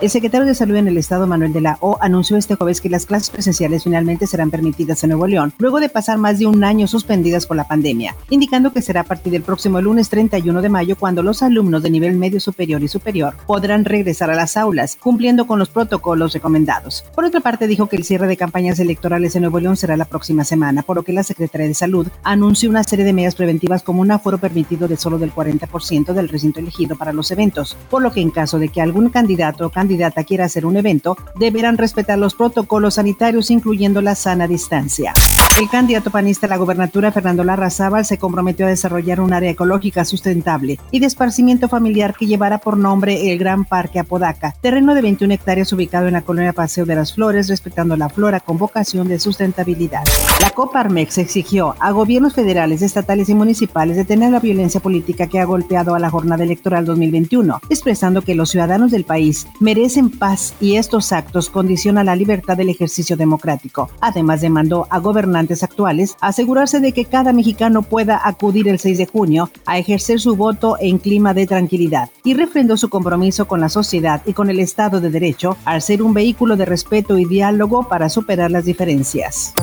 El secretario de Salud en el Estado, Manuel de la O, anunció este jueves que las clases presenciales finalmente serán permitidas en Nuevo León, luego de pasar más de un año suspendidas por la pandemia, indicando que será a partir del próximo lunes 31 de mayo cuando los alumnos de nivel medio superior y superior podrán regresar a las aulas, cumpliendo con los protocolos recomendados. Por otra parte, dijo que el cierre de campañas electorales en Nuevo León será la próxima semana, por lo que la Secretaría de Salud anunció una serie de medidas preventivas como un aforo permitido de solo del 40% del recinto elegido para los eventos, por lo que en caso de que algún candidato o candidata quiera hacer un evento, deberán respetar los protocolos sanitarios, incluyendo la sana distancia. El candidato panista a la gobernatura, Fernando Larrazábal, se comprometió a desarrollar un área ecológica sustentable y de esparcimiento familiar que llevará por nombre el Gran Parque Apodaca, terreno de 21 hectáreas ubicado en la colonia Paseo de las Flores, respetando la flora con vocación de sustentabilidad. La Coparmex exigió a gobiernos federales, estatales y municipales detener la violencia política que ha golpeado a la jornada electoral 2021, expresando que los ciudadanos del país merecen paz y estos actos condicionan la libertad del ejercicio democrático. Además, demandó a gobernantes actuales asegurarse de que cada mexicano pueda acudir el 6 de junio a ejercer su voto en clima de tranquilidad y refrendó su compromiso con la sociedad y con el Estado de Derecho al ser un vehículo de respeto y diálogo para superar las diferencias.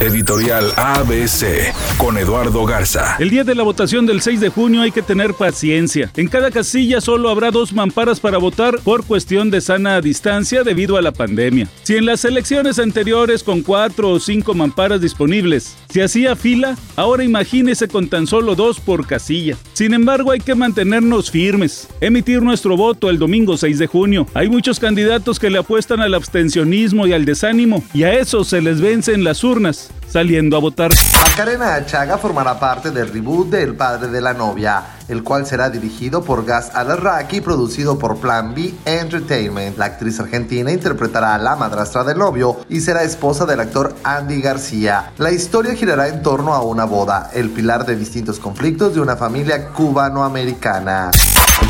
Editorial ABC con Eduardo Garza. El día de la votación del 6 de junio hay que tener paciencia. En cada casilla solo habrá dos mamparas para votar por cuestión de sana distancia debido a la pandemia. Si en las elecciones anteriores con cuatro o cinco mamparas disponibles se hacía fila, ahora imagínese con tan solo dos por casilla. Sin embargo, hay que mantenernos firmes, emitir nuestro voto el domingo 6 de junio. Hay muchos candidatos que le apuestan al abstencionismo y al desánimo, y a eso se les vencen las urnas saliendo a votar. Macarena Achaga formará parte del reboot de El padre de la novia, el cual será dirigido por Gas Alarraqui producido por Plan B Entertainment. La actriz argentina interpretará a la madrastra del novio y será esposa del actor Andy García. La historia girará en torno a una boda, el pilar de distintos conflictos de una familia cubano-americana.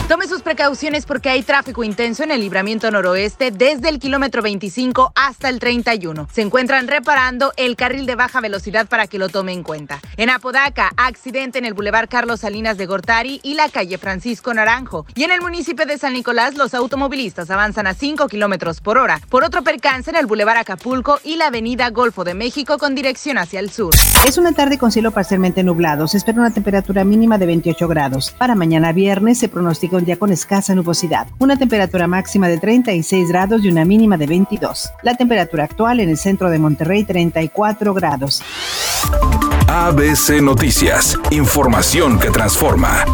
Tome sus precauciones porque hay tráfico intenso en el libramiento noroeste desde el kilómetro 25 hasta el 31. Se encuentran reparando el carril de baja velocidad para que lo tome en cuenta. En Apodaca, accidente en el Boulevard Carlos Salinas de Gortari y la calle Francisco Naranjo. Y en el municipio de San Nicolás, los automovilistas avanzan a 5 kilómetros por hora. Por otro percance en el Boulevard Acapulco y la avenida Golfo de México con dirección hacia el sur. Es una tarde con cielo parcialmente nublado. Se espera una temperatura mínima de 28 grados. Para mañana viernes se pronostica un día con escasa nubosidad. Una temperatura máxima de 36 grados y una mínima de 22. La temperatura actual en el centro de Monterrey 34 grados. ABC Noticias. Información que transforma.